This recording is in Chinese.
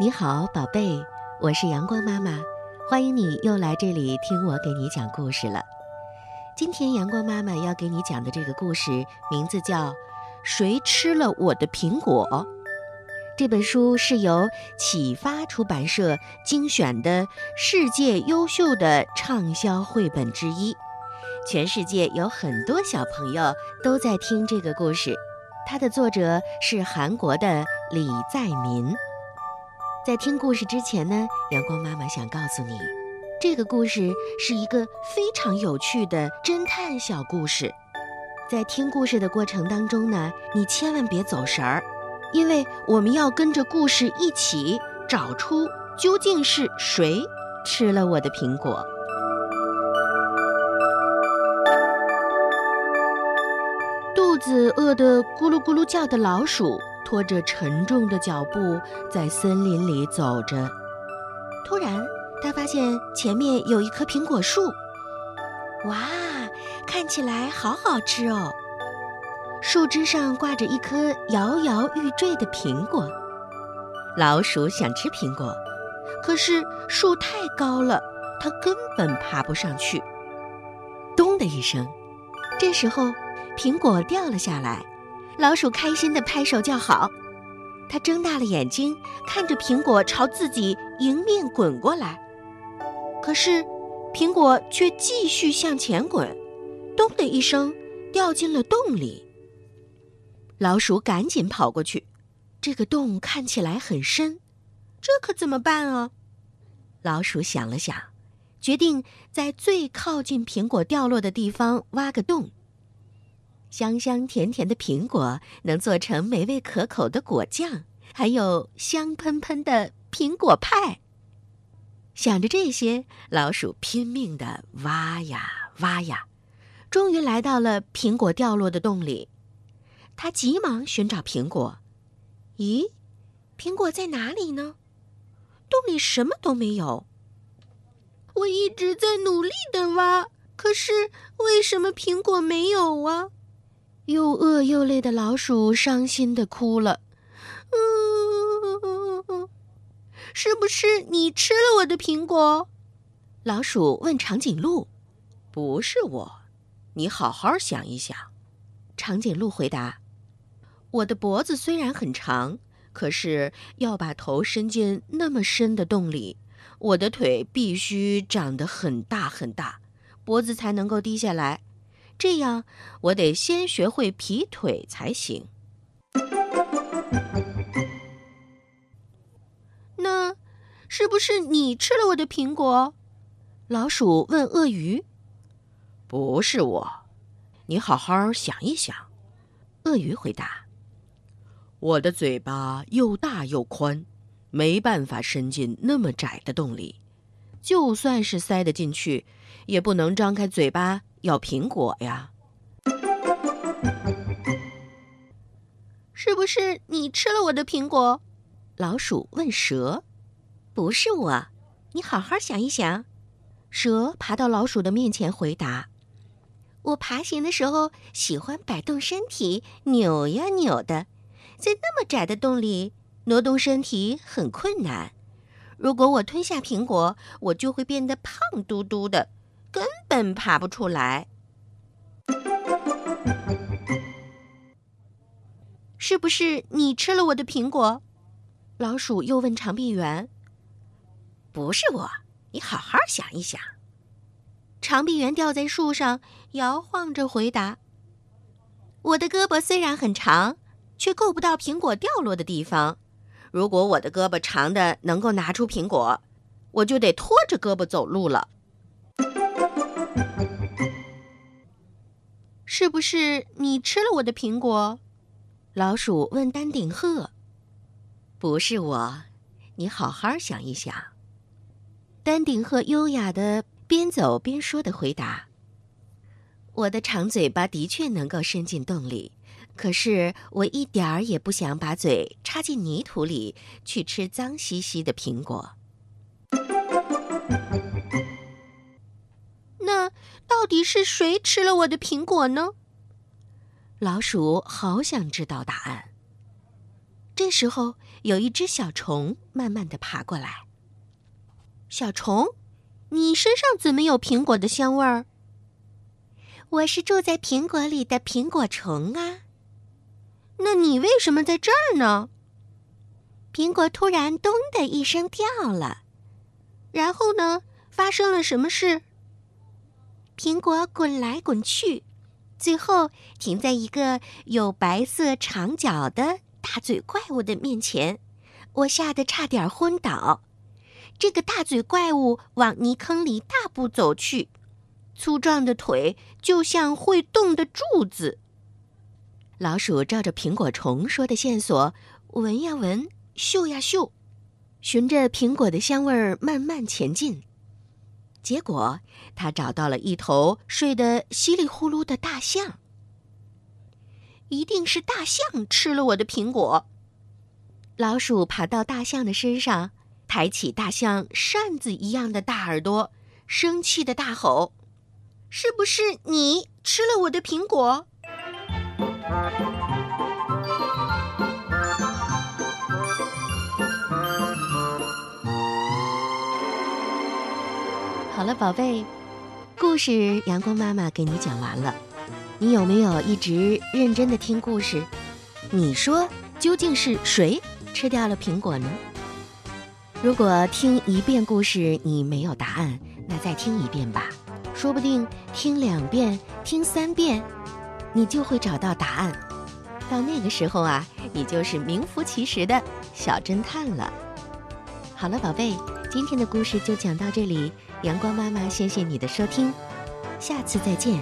你好，宝贝，我是阳光妈妈，欢迎你又来这里听我给你讲故事了。今天阳光妈妈要给你讲的这个故事名字叫《谁吃了我的苹果》。这本书是由启发出版社精选的世界优秀的畅销绘本之一，全世界有很多小朋友都在听这个故事。它的作者是韩国的李在民。在听故事之前呢，阳光妈妈想告诉你，这个故事是一个非常有趣的侦探小故事。在听故事的过程当中呢，你千万别走神儿，因为我们要跟着故事一起找出究竟是谁吃了我的苹果。肚子饿得咕噜咕噜叫的老鼠。拖着沉重的脚步在森林里走着，突然，他发现前面有一棵苹果树。哇，看起来好好吃哦！树枝上挂着一颗摇摇欲坠的苹果。老鼠想吃苹果，可是树太高了，它根本爬不上去。咚的一声，这时候，苹果掉了下来。老鼠开心地拍手叫好，它睁大了眼睛看着苹果朝自己迎面滚过来，可是苹果却继续向前滚，咚的一声掉进了洞里。老鼠赶紧跑过去，这个洞看起来很深，这可怎么办啊？老鼠想了想，决定在最靠近苹果掉落的地方挖个洞。香香甜甜的苹果能做成美味可口的果酱，还有香喷喷的苹果派。想着这些，老鼠拼命地挖呀挖呀，终于来到了苹果掉落的洞里。他急忙寻找苹果。咦，苹果在哪里呢？洞里什么都没有。我一直在努力地挖，可是为什么苹果没有啊？又饿又累的老鼠伤心的哭了，嗯，是不是你吃了我的苹果？老鼠问长颈鹿。不是我，你好好想一想。长颈鹿回答：“我的脖子虽然很长，可是要把头伸进那么深的洞里，我的腿必须长得很大很大，脖子才能够低下来。”这样，我得先学会劈腿才行。那，是不是你吃了我的苹果？老鼠问鳄鱼。不是我，你好好想一想。鳄鱼回答：“我的嘴巴又大又宽，没办法伸进那么窄的洞里。就算是塞得进去，也不能张开嘴巴。”要苹果呀？是不是你吃了我的苹果？老鼠问蛇。不是我，你好好想一想。蛇爬到老鼠的面前回答：“我爬行的时候喜欢摆动身体，扭呀扭的，在那么窄的洞里挪动身体很困难。如果我吞下苹果，我就会变得胖嘟嘟的。”根本爬不出来，是不是你吃了我的苹果？老鼠又问长臂猿。不是我，你好好想一想。长臂猿吊在树上，摇晃着回答：“我的胳膊虽然很长，却够不到苹果掉落的地方。如果我的胳膊长的能够拿出苹果，我就得拖着胳膊走路了。”是不是你吃了我的苹果？老鼠问丹顶鹤。不是我，你好好想一想。丹顶鹤优雅的边走边说的回答：“我的长嘴巴的确能够伸进洞里，可是我一点儿也不想把嘴插进泥土里去吃脏兮兮的苹果。”到底是谁吃了我的苹果呢？老鼠好想知道答案。这时候，有一只小虫慢慢的爬过来。小虫，你身上怎么有苹果的香味儿？我是住在苹果里的苹果虫啊。那你为什么在这儿呢？苹果突然“咚”的一声掉了，然后呢？发生了什么事？苹果滚来滚去，最后停在一个有白色长角的大嘴怪物的面前，我吓得差点昏倒。这个大嘴怪物往泥坑里大步走去，粗壮的腿就像会动的柱子。老鼠照着苹果虫说的线索闻呀闻，嗅呀嗅，循着苹果的香味儿慢慢前进。结果，他找到了一头睡得稀里呼噜的大象。一定是大象吃了我的苹果。老鼠爬到大象的身上，抬起大象扇子一样的大耳朵，生气的大吼：“是不是你吃了我的苹果？”好了，宝贝，故事阳光妈妈给你讲完了。你有没有一直认真的听故事？你说究竟是谁吃掉了苹果呢？如果听一遍故事你没有答案，那再听一遍吧。说不定听两遍、听三遍，你就会找到答案。到那个时候啊，你就是名副其实的小侦探了。好了，宝贝，今天的故事就讲到这里。阳光妈妈，谢谢你的收听，下次再见。